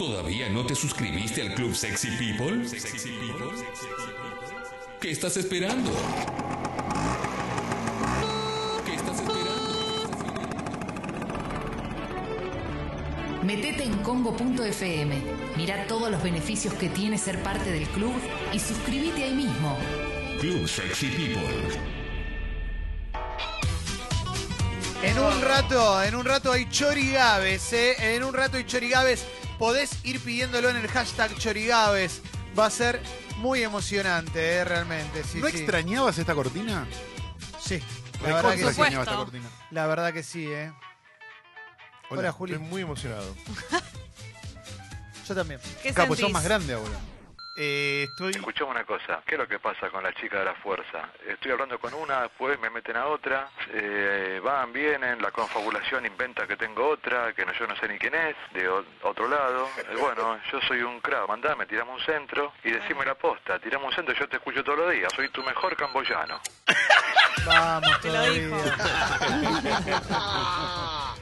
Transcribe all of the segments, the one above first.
¿Todavía no te suscribiste al Club Sexy People? ¿Qué estás esperando? ¿Qué estás esperando? Metete en congo.fm, mira todos los beneficios que tiene ser parte del club y suscríbete ahí mismo. Club Sexy People. En un rato, en un rato hay chorigaves, ¿eh? En un rato hay chorigaves. Podés ir pidiéndolo en el hashtag chorigaves. Va a ser muy emocionante, ¿eh? Realmente, sí, ¿No sí. extrañabas esta cortina? Sí, la verdad, que sí. extrañaba esta Supuesto. cortina. la verdad que sí, ¿eh? Hola, Juli. Estoy muy emocionado. Yo también. ¿Qué Capo, sentís? sos más grande ahora. Eh, estoy... Escuchame una cosa, ¿qué es lo que pasa con la chica de la fuerza? Estoy hablando con una, después me meten a otra, eh, van, vienen, la confabulación inventa que tengo otra, que no, yo no sé ni quién es, de otro lado. Eh, bueno, yo soy un crack, mandame, tirame un centro y decime la posta, tirame un centro, yo te escucho todos los días, soy tu mejor camboyano. Vamos Te lo dijo.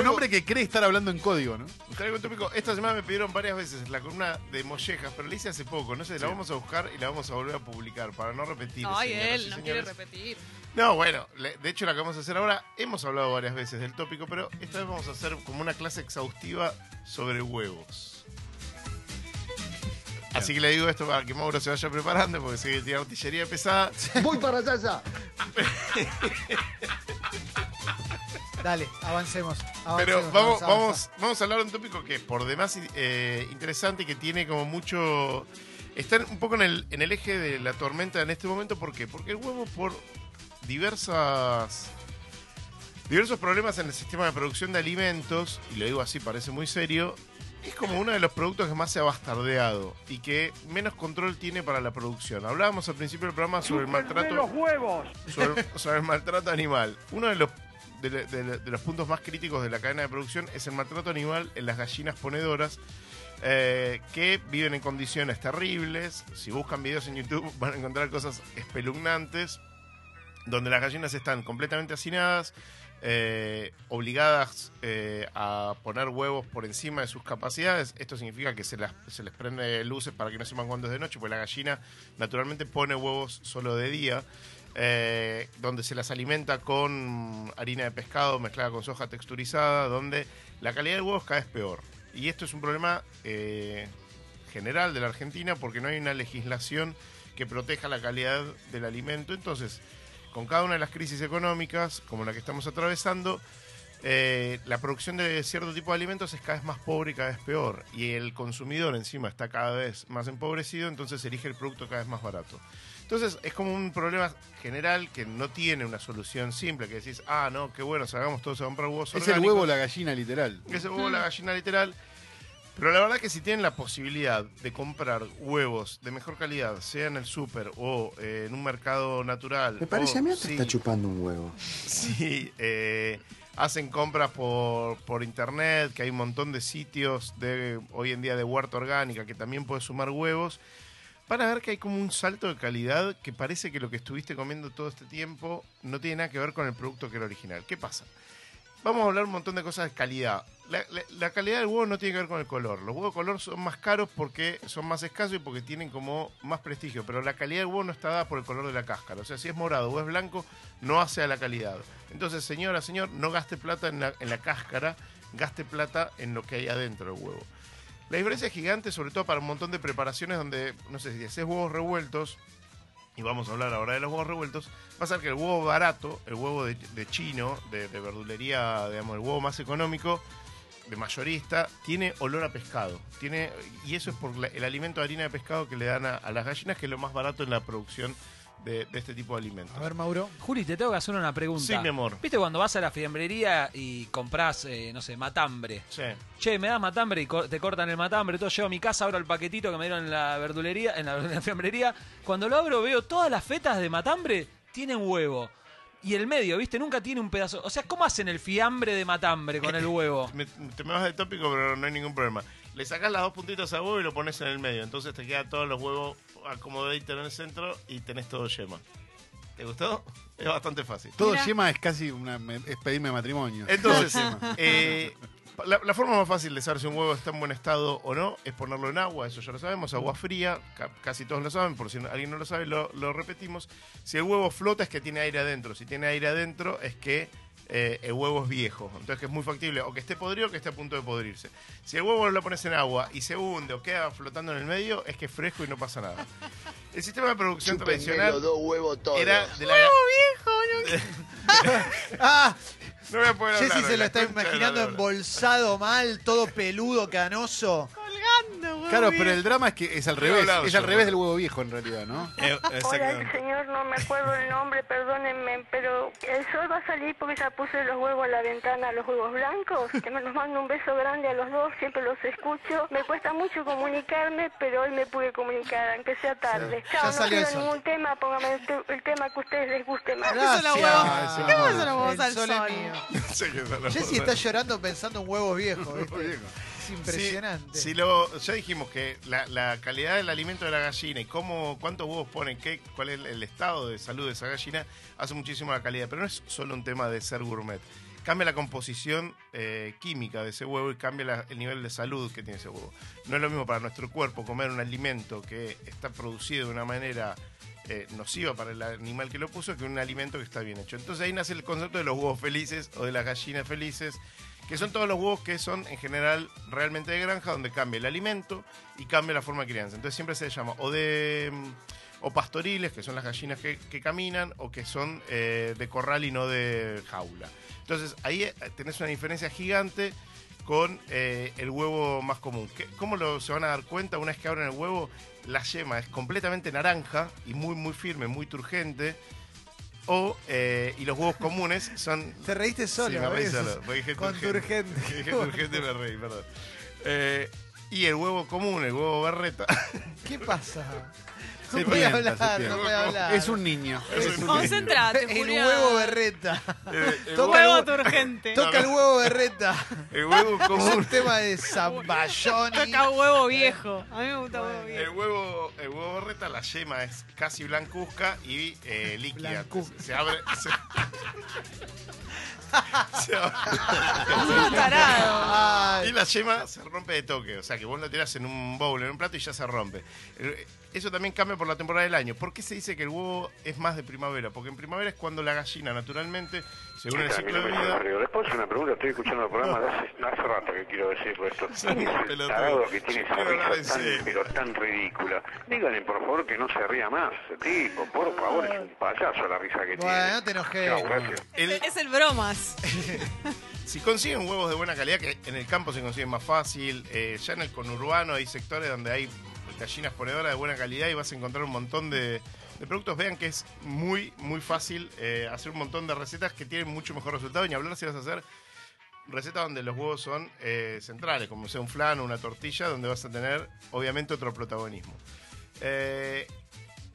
Un hombre que cree estar hablando en código, ¿no? traigo un tópico. Esta semana me pidieron varias veces la columna de mollejas, pero la hice hace poco. No sé, la vamos a buscar y la vamos a volver a publicar para no repetir. Ay, señoras él no quiere repetir. No, bueno, le- de hecho la que vamos a hacer ahora, hemos hablado varias veces del tópico, pero esta vez vamos a hacer como una clase exhaustiva sobre huevos. Así que le digo esto para que Mauro se vaya preparando, porque sé que tiene artillería pesada. Voy para allá ya. Dale, avancemos. avancemos, Pero vamos, avanza, vamos, vamos a hablar de un tópico que es por demás eh, interesante y que tiene como mucho... Está un poco en el, en el eje de la tormenta en este momento. ¿Por qué? Porque el huevo por diversas... Diversos problemas en el sistema de producción de alimentos, y lo digo así, parece muy serio, es como uno de los productos que más se ha bastardeado y que menos control tiene para la producción. Hablábamos al principio del programa sobre el maltrato sobre, sobre el maltrato animal. Uno de los, de, los puntos más críticos de la cadena de producción es el maltrato animal en las gallinas ponedoras. eh, que viven en condiciones terribles. Si buscan videos en YouTube van a encontrar cosas espeluznantes, donde las gallinas están completamente hacinadas, eh, obligadas eh, a poner huevos por encima de sus capacidades. Esto significa que se, las- se les prende luces para que no sepan cuándo es de noche, porque la gallina naturalmente pone huevos solo de día. Eh, donde se las alimenta con harina de pescado mezclada con soja texturizada, donde la calidad del huevo es cada vez peor. Y esto es un problema eh, general de la Argentina porque no hay una legislación que proteja la calidad del alimento. Entonces, con cada una de las crisis económicas, como la que estamos atravesando, eh, la producción de cierto tipo de alimentos es cada vez más pobre y cada vez peor. Y el consumidor encima está cada vez más empobrecido, entonces elige el producto cada vez más barato. Entonces es como un problema general que no tiene una solución simple, que decís, ah, no, qué bueno, salgamos todos a comprar huevos Es el orgánicos". huevo o la gallina, literal. Es el huevo, la gallina literal. Pero la verdad que si tienen la posibilidad de comprar huevos de mejor calidad, sea en el súper o eh, en un mercado natural. Me parece o a mí que si- está chupando un huevo. si eh, hacen compras por, por internet, que hay un montón de sitios de hoy en día de huerta orgánica que también puedes sumar huevos, van a ver que hay como un salto de calidad que parece que lo que estuviste comiendo todo este tiempo no tiene nada que ver con el producto que era original. ¿Qué pasa? Vamos a hablar un montón de cosas de calidad. La, la- la calidad del huevo no tiene que ver con el color. Los huevos de color son más caros porque son más escasos y porque tienen como más prestigio. Pero la calidad del huevo no está dada por el color de la cáscara. O sea, si es morado o es blanco, no hace a la calidad. Entonces, señora, señor, no gaste plata en la, en la cáscara, gaste plata en lo que hay adentro del huevo. La diferencia es gigante, sobre todo para un montón de preparaciones donde, no sé, si haces huevos revueltos, y vamos a hablar ahora de los huevos revueltos, va a ser que el huevo barato, el huevo de, chino, de, de verdulería, digamos, el huevo más económico, de mayorista, tiene olor a pescado. Tiene, y eso es por la- el alimento de harina de pescado que le dan a, a las gallinas, que es lo más barato en la producción de, de este tipo de alimentos. A ver, Mauro. Juli, te tengo que hacer una pregunta. Sí, mi amor. ¿Viste cuando vas a la fiambrería y compras, eh, no sé, matambre? Sí. Che, me das matambre y co- te cortan el matambre. Todo llevo a mi casa, abro el paquetito que me dieron en la verdulería, en la, en la fiambrería. Cuando lo abro veo todas las fetas de matambre tienen huevo. Y el medio, ¿viste? Nunca tiene un pedazo. O sea, ¿cómo hacen el fiambre de matambre con el huevo? Me- te me vas del tópico, pero no hay ningún problema. Le sacás las dos puntitas al huevo y lo pones en el medio. Entonces te quedan todos los huevos acomodaditos en el centro y tenés todo yema. ¿Te gustó? Es bastante fácil. Todo Mira. yema es casi una, es pedirme matrimonio. Entonces, eh, La, la forma más fácil de saber si un huevo está en buen estado o no es ponerlo en agua, eso ya lo sabemos, agua fría, ca- casi todos lo saben, por si no- alguien no lo sabe, lo, lo repetimos. Si el huevo flota es que tiene aire adentro, si tiene aire adentro es que eh, el huevo es viejo, entonces que es muy factible o que esté podrido o que esté a punto de podrirse. Si el huevo lo pones en agua y se hunde o queda flotando en el medio, es que es fresco y no pasa nada. El sistema de producción Chúpenme tradicional los dos huevos todos. era de la... Ah, No voy a poder hablar Jessy se lo está imaginando embolsado mal, todo peludo, canoso. Claro, pero el drama es que es al revés. Es al revés del huevo viejo, en realidad, ¿no? Eh, Hola, señor, no me acuerdo el nombre, perdónenme, pero el sol va a salir porque ya puse los huevos a la ventana, los huevos blancos, que me los mando un beso grande a los dos, siempre los escucho. Me cuesta mucho comunicarme, pero hoy me pude comunicar, aunque sea tarde. ya Chao, no salió quiero el sol. ningún tema, póngame el, te- el tema que a ustedes les guste más. Gracias. los huevos? ¿Qué pasa los huevos El al sol es sol? mío. No sé qué son los Jessy está llorando pensando en huevos viejos. ¿viste? Es impresionante. Si, si lo, ya dijimos que la, la calidad del alimento de la gallina y cómo, cuántos huevos ponen, qué, cuál es el, estado de salud de esa gallina, hace muchísimo la calidad. Pero no es solo un tema de ser gourmet. Cambia la composición eh, química de ese huevo y cambia la- el nivel de salud que tiene ese huevo. No es lo mismo para nuestro cuerpo comer un alimento que está producido de una manera eh, nociva para el animal que lo puso que un alimento que está bien hecho. Entonces ahí nace el concepto de los huevos felices o de las gallinas felices, que son todos los huevos que son en general realmente de granja, donde cambia el alimento y cambia la forma de crianza. Entonces siempre se llama o de mm, o pastoriles, que son las gallinas que, que caminan, o que son eh, de corral y no de jaula. Entonces ahí eh, tenés una diferencia gigante con eh, el huevo más común. ¿Qué- ¿Cómo lo, se van a dar cuenta una vez que abren el huevo? La yema es completamente naranja y muy, muy firme, muy turgente. O, eh, y los huevos comunes son Te reíste solo. Sí, me reí solo. porque dije Con turgente. Dije turgente me reí, perdón. Eh, y el huevo común, el huevo berreta. ¿Qué pasa? Se No puede tienta, se hablar, tienta. no puede hablar. Es un niño. Es un- Concentrate, El huevo berreta. Eh, el Toca Huevo el, hue- turgente. toca el huevo berreta. el huevo Es un común. tema de Zamballoni. Toca huevo viejo. A mí me gusta huevo El viejo. huevo, el huevo berreta, la yema es casi blancuzca y eh, líquida. Blancuzca. Se abre. Se, se. Y la yema se rompe de toque, o sea que vos lo tirás en un bowl, en un plato y ya se rompe. Eso también cambia por la temporada del año. ¿Por qué se dice que el huevo es más de primavera? Porque en primavera es cuando la gallina naturalmente, según el ciclo de vida... Hacer una pregunta, estoy escuchando el programa de hace, hace rato que quiero decirlo esto. ¿Quién es tarado que tiene esa risa tan, pero tan ridícula? Díganle por favor que no se ría más, ese tipo, por favor, es un payaso la risa que Bueno, tiene. no te enojes. Es el bromas. si consiguen huevos de buena calidad, que en el campo se consiguen más fácil, eh, ya en el conurbano hay sectores donde hay gallinas ponedoras de buena calidad y vas a encontrar un montón de, de productos. Vean que es muy, muy fácil eh, hacer un montón de recetas que tienen mucho mejor resultado. Y ni hablar si vas a hacer recetas donde los huevos son eh, centrales, como sea un flan o una tortilla, donde vas a tener, obviamente, otro protagonismo. Eh,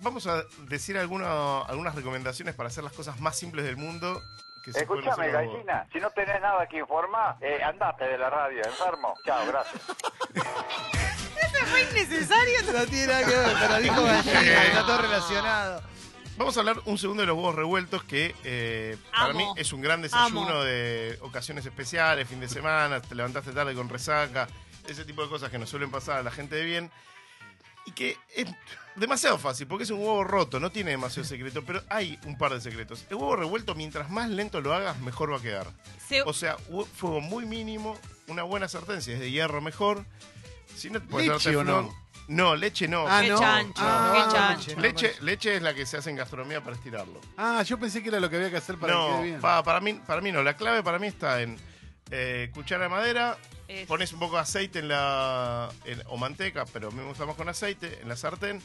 vamos a decir alguna- algunas recomendaciones para hacer las cosas más simples del mundo. Que se huevos. gallina, si no tenés nada que informar, andate de la radio, enfermo. Chao, gracias. Fue innecesario. No tiene nada que ver, pero dijo gallina, está todo relacionado. Vamos a hablar un segundo de los huevos revueltos, que eh, para Amo. mí es un gran desayuno Amo. de ocasiones especiales, fin de semana, te levantaste tarde con resaca, ese tipo de cosas que nos suelen pasar a la gente de bien. Y que es demasiado fácil, porque es un huevo roto, no tiene demasiado secreto, pero hay un par de secretos. El huevo revuelto, mientras más lento lo hagas, mejor va a quedar. Se- O sea, hu- fuego muy mínimo, una buena sartén, si es de hierro mejor. Si no, ¿Leche hacer o no? No, leche no. Ah, Qué no. chancho, Ah, qué no, chancho. no, Leche, leche es la que se hace en gastronomía para estirarlo. Ah, yo pensé que era lo que había que hacer para que no, quede bien. pa- para, mí, para mí no. La clave para mí está en eh, cuchara de madera, Es- pones un poco de aceite en la, en- o manteca, pero a mí me gusta más con aceite, en la sartén,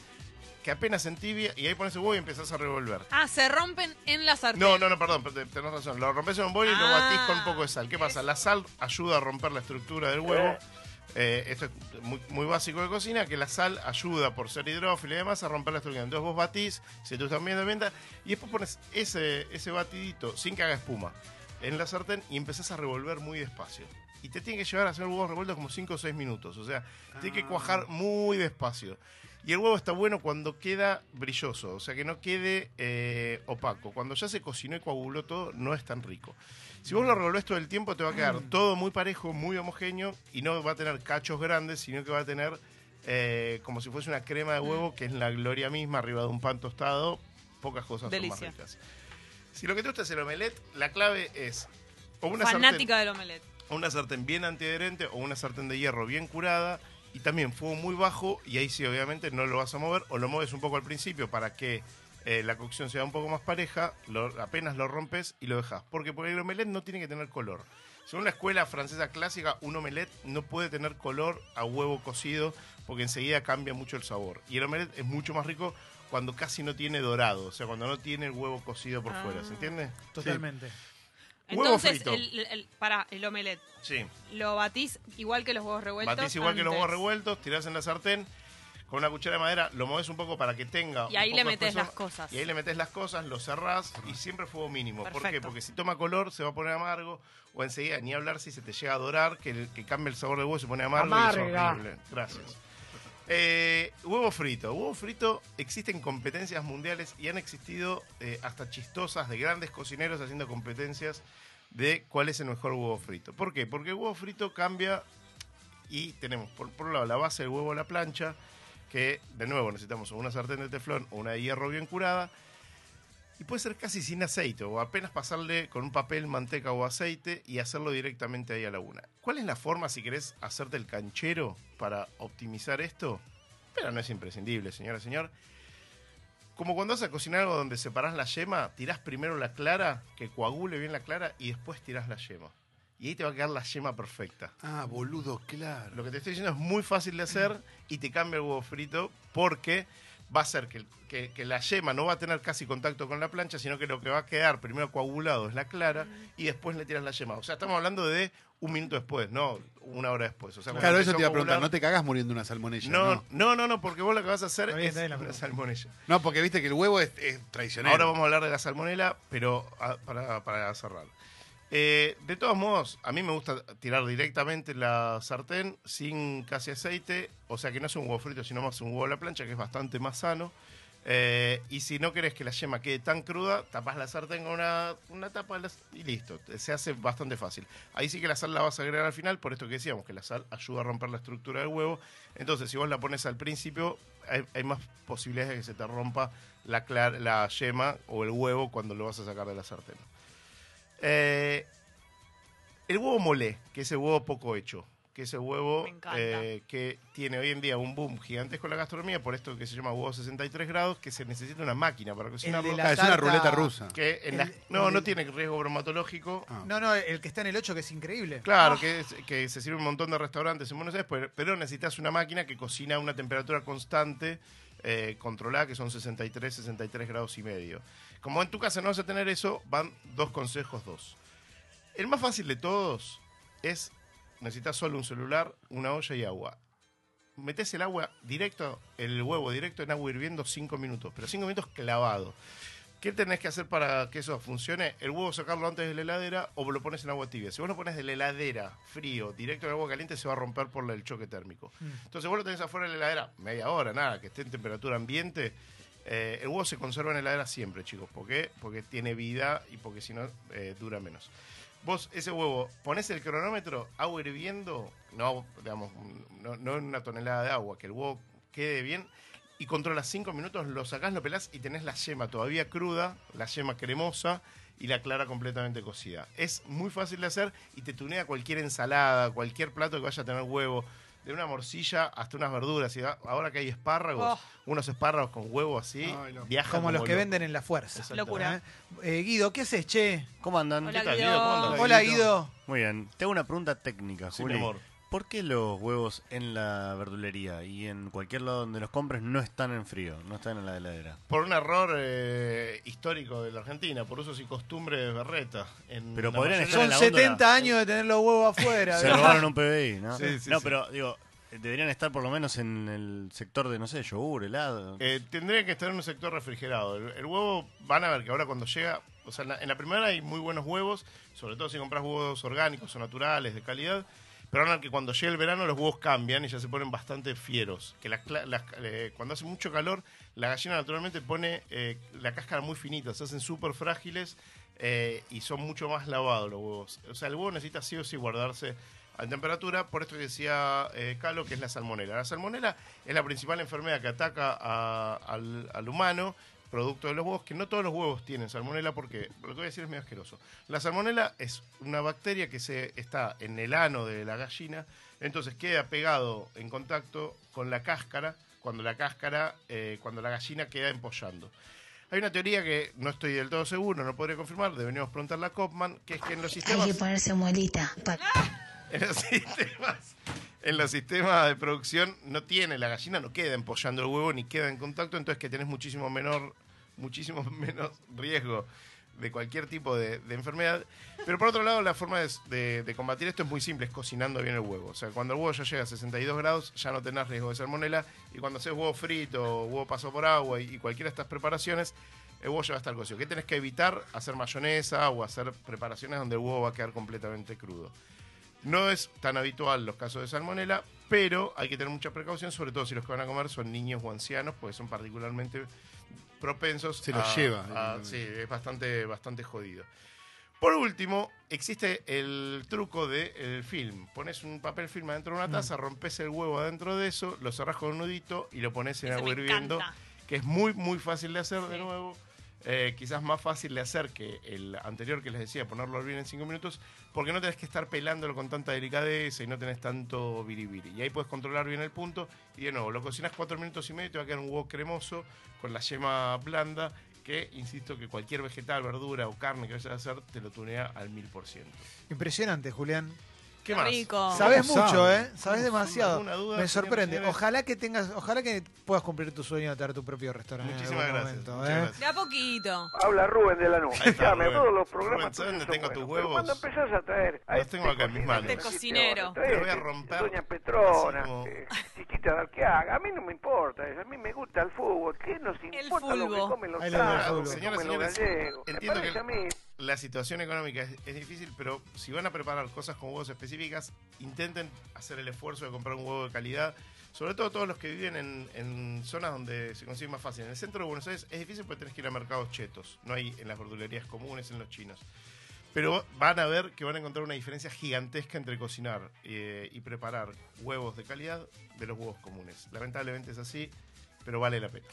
que apenas entibia, y ahí pones el huevo y empezás a revolver. Ah, se rompen en la sartén. No, no, no, perdón, te- tenés razón. Lo rompes en un bol y lo Ah. batís con un poco de sal. ¿Qué pasa? La sal ayuda a romper la estructura del huevo. Eh, esto es muy, muy básico de cocina, que la sal ayuda por ser hidrófila y demás a romper la estructura. Entonces vos batís, si tú estás viendo venta, y después pones ese, ese batidito sin que haga espuma en la sartén y empezás a revolver muy despacio. y te tiene que llevar a hacer huevos revueltos como 5 o 6 minutos. O sea, tiene que cuajar muy despacio. Y el huevo está bueno cuando queda brilloso, o sea, que no quede eh, opaco. Cuando ya se cocinó y coaguló todo, no es tan rico. Si vos lo revolvés todo el tiempo, te va a quedar todo muy parejo, muy homogéneo y no va a tener cachos grandes, sino que va a tener eh, como si fuese una crema de huevo, que es la gloria misma, arriba de un pan tostado. Pocas cosas Delicia. son más ricas. Si lo que te gusta es el omelette, la clave es o una Fanática sartén, del omelette. o una sartén bien antiadherente o una sartén de hierro bien curada y también fuego muy bajo y ahí sí obviamente no lo vas a mover o lo mueves un poco al principio para que eh, la cocción sea un poco más pareja, lo- apenas lo rompes y lo dejas. Porque, porque el omelette no tiene que tener color. Según la escuela francesa clásica, un omelette no puede tener color a huevo cocido porque enseguida cambia mucho el sabor. Y el omelette es mucho más rico cuando casi no tiene dorado, o sea, cuando no tiene el huevo cocido por Ah. fuera, ¿se entiende? Totalmente. Entonces, frito. el, el- para el omelette, Sí. lo batís igual que los huevos revueltos. Batís igual que los huevos revueltos, tirás en la sartén, con una cuchara de madera lo moves un poco para que tenga. Y ahí un le poco espesor, las cosas. Y ahí le metes las cosas, lo cerrás y siempre fuego mínimo. ¿Por qué? Perfecto. Porque si toma color se va a poner amargo o enseguida ni hablar si se te llega a dorar, que, el- que cambia el sabor del huevo y se pone amargo y es Amarga. horrible. Gracias. Eh, huevo frito. Huevo frito existen competencias mundiales y han existido eh, hasta chistosas de grandes cocineros haciendo competencias de cuál es el mejor huevo frito. ¿Por qué? Porque el huevo frito cambia y tenemos por, por un lado la base del huevo a la plancha, que de nuevo necesitamos una sartén de teflón o una de hierro bien curada. Y puede ser casi sin aceite o apenas pasarle con un papel, manteca o aceite y hacerlo directamente ahí a la una. ¿Cuál es la forma si querés hacerte el canchero para optimizar esto? Pero no es imprescindible, señora, señor. Como cuando vas a cocinar algo donde separás la yema, tirás primero la clara, que coagule bien la clara, y después tirás la yema. Y ahí te va a quedar la yema perfecta. Ah, boludo, claro. Lo que te estoy diciendo es muy fácil de hacer y te cambia el huevo frito porque va a ser que, que- que la yema no va a tener casi contacto con la plancha, sino que lo que va a quedar primero coagulado es la clara y después le tiras la yema. O sea, estamos hablando de un minuto después, no una hora después. O sea, Claro, eso te iba a preguntar. No te cagás muriendo una salmonella. No, No, no, no, no, porque vos lo que vas a hacer es la una salmonella. No, porque viste que el huevo es, es traicionero. Ahora vamos a hablar de la salmonela, pero ah, para, para cerrar. Eh, de todos modos, a mí me gusta tirar directamente en la sartén sin casi aceite, o sea que no es un huevo frito, sino más un huevo a la plancha, que es bastante más sano. Eh, y si no querés que la yema quede tan cruda, tapás la sartén con una, una tapa y listo. Se hace bastante fácil. Ahí sí que la sal la vas a agregar al final, por esto que decíamos, que la sal ayuda a romper la estructura del huevo. Entonces, si vos la pones al principio, hay, más posibilidades de que se te rompa la, la yema o el huevo cuando lo vas a sacar de la sartén. Eh, el huevo molé, que es el huevo poco hecho, que es el huevo eh, que tiene hoy en día un boom gigantesco en la gastronomía, por esto que se llama huevo 63 grados, que se necesita una máquina para cocinarlo. Ah, es una ruleta rusa. Que en no, el no tiene riesgo bromatológico. Ah. No, no, el que está en el 8 que es increíble. Claro, que, es- que se sirve un montón de restaurantes en Buenos Aires, pero, pero necesitas una máquina que cocina a una temperatura constante, eh, controlada, que son 63, 63 grados y medio. Como en tu casa no vas a tener eso, van dos consejos, dos. El más fácil de todos es, necesitas solo un celular, una olla y agua. Metes el agua directo, el huevo directo en agua hirviendo 5 minutos, pero 5 minutos clavado. ¿Qué tenés que hacer para que eso funcione? El huevo sacarlo antes de la heladera o lo pones en agua tibia. Si vos lo pones de la heladera frío, directo en agua caliente, se va a romper por el choque térmico. Entonces vos lo tenés afuera de la heladera, media hora, nada, que esté en temperatura ambiente. Eh, el huevo se conserva en la heladera siempre, chicos. ¿Por qué? Porque tiene vida y porque si no, eh, dura menos. Vos, ese huevo, pones el cronómetro, agua hirviendo, no, digamos, no, no en una tonelada de agua, que el huevo quede bien y controlas 5 minutos, lo sacás, lo pelás y tenés la yema todavía cruda, la yema cremosa y la clara completamente cocida. Es muy fácil de hacer y te tunea cualquier ensalada, cualquier plato que vaya a tener huevo, de una morcilla hasta unas verduras. Y ahora que hay espárragos, Oh. unos espárragos con huevo así, viajan Como los que loco. venden en la fuerza. Locura. Eh, Guido, ¿qué haces, che? ¿Cómo andan? Hola, ¿Qué tal, Guido. Guido? ¿Cómo andás? Hola, Guido. Muy bien. Tengo una pregunta técnica, Sí, Juli. mi amor. ¿Por qué los huevos en la verdulería y en cualquier lado donde los compres no están en frío, no están en la heladera? Por un error eh, histórico de la Argentina, por usos y costumbres de Berreta. En Pero la podrían estar en Son la 70 góndola. años de tener los huevos afuera. Se ¿verdad? robaron un PBI, ¿no? Sí, sí, no, sí. pero digo, deberían estar por lo menos en el sector de, no sé, yogur, helado. Eh, tendría que estar en un sector refrigerado. El, el huevo, van a ver que ahora cuando llega, o sea, en la, en la primera hay muy buenos huevos, sobre todo si compras huevos orgánicos o naturales, de calidad. Pero van a ver que cuando llega el verano los huevos cambian y ya se ponen bastante fieros. Que eh, cuando hace mucho calor, la gallina naturalmente pone eh, la cáscara muy finita, se hacen súper frágiles eh, y son mucho más lavados los huevos. O sea, el huevo necesita sí o sí guardarse a temperatura, por esto que decía Calo, que es la salmonela. La salmonela es la principal enfermedad que ataca al humano, producto de los huevos, que no todos los huevos tienen salmonela, porque lo que voy a decir es medio asqueroso. La salmonela es una bacteria que se está en el ano de la gallina, entonces queda pegado en contacto con la cáscara, cuando la cáscara, eh, cuando la gallina queda empollando. Hay una teoría que no estoy del todo seguro, no podría confirmar, deberíamos preguntarle a Kopman, que es que en los sistemas... Hay que ponerse muelita. En los sistemas, en los sistemas de producción no tiene, la gallina no queda empollando el huevo ni queda en contacto, entonces que tenés muchísimo menor, muchísimo menos riesgo de cualquier tipo de, enfermedad. Pero por otro lado, la forma de, combatir esto es muy simple, es cocinando bien el huevo. O sea, cuando el huevo ya llega a 62 grados, ya no tenés riesgo de salmonela. Y cuando haces huevo frito, huevo pasado por agua y, y cualquiera de estas preparaciones, el huevo ya va a estar cocido. ¿Qué tenés que evitar? Hacer mayonesa o hacer preparaciones donde el huevo va a quedar completamente crudo. No es tan habitual los casos de salmonela, pero hay que tener mucha precaución, sobre todo si los que van a comer son niños o ancianos, porque son particularmente propensos Se los a- lleva, a- directamente. sí, es bastante, bastante jodido. Por último, existe el truco del film. Pones un papel film adentro de una taza, rompes el huevo adentro de eso, lo cerrás con un nudito y lo pones en Ese agua hirviendo, encanta. que es muy, muy fácil de hacer de nuevo. Eh, quizás más fácil de hacer que el anterior que les decía, ponerlo hervir en 5 minutos, porque no tenés que estar pelándolo con tanta delicadeza y no tenés tanto biribiri. Y ahí puedes controlar bien el punto. Y de nuevo, lo cocinas 4 minutos y medio y te va a quedar un huevo cremoso con la yema blanda, que insisto que cualquier vegetal, verdura o carne que vayas a hacer te lo tunea al 1000%. Impresionante, Julián. ¿Qué más? rico. Sabes ¿Cómo mucho, sabe? ¿eh? Sabes demasiado. ¿Alguna duda, Me sorprende. señores? Ojalá que tengas, ojalá que puedas cumplir tu sueño de tener tu propio restaurante. en Muchísimas algún gracias. momento, muchas ¿eh? gracias. De a poquito. Habla Rubén de la nube. Ahí está, Llame, Rubén. todos los programas. Rubén, ¿sabes dónde tuyos tengo son tus buenos. huevos? Pero cuando empezás a traer. a Los tengo acá en mis manos. De cocinero. Voy a romper, Doña así Petrona, como- eh, chiquita de Arqueaga. A mí no me importa eso. A mí me gusta el fútbol. ¿Qué nos importa lo que fulbo. comen los Ahí lo del tangos, fútbol. lo que Señoras, comen los señores, gallegos? Me entiendo parece que- a mí. La situación económica es, difícil, pero si van a preparar cosas con huevos específicas, intenten hacer el esfuerzo de comprar un huevo de calidad. Sobre todo todos los que viven en, en zonas donde se consigue más fácil. En el centro de Buenos Aires es difícil porque tenés que ir a mercados chetos. No hay en las verdulerías comunes, en los chinos. Pero van a ver que van a encontrar una diferencia gigantesca entre cocinar eh, y preparar huevos de calidad de los huevos comunes. Lamentablemente es así, pero vale la pena.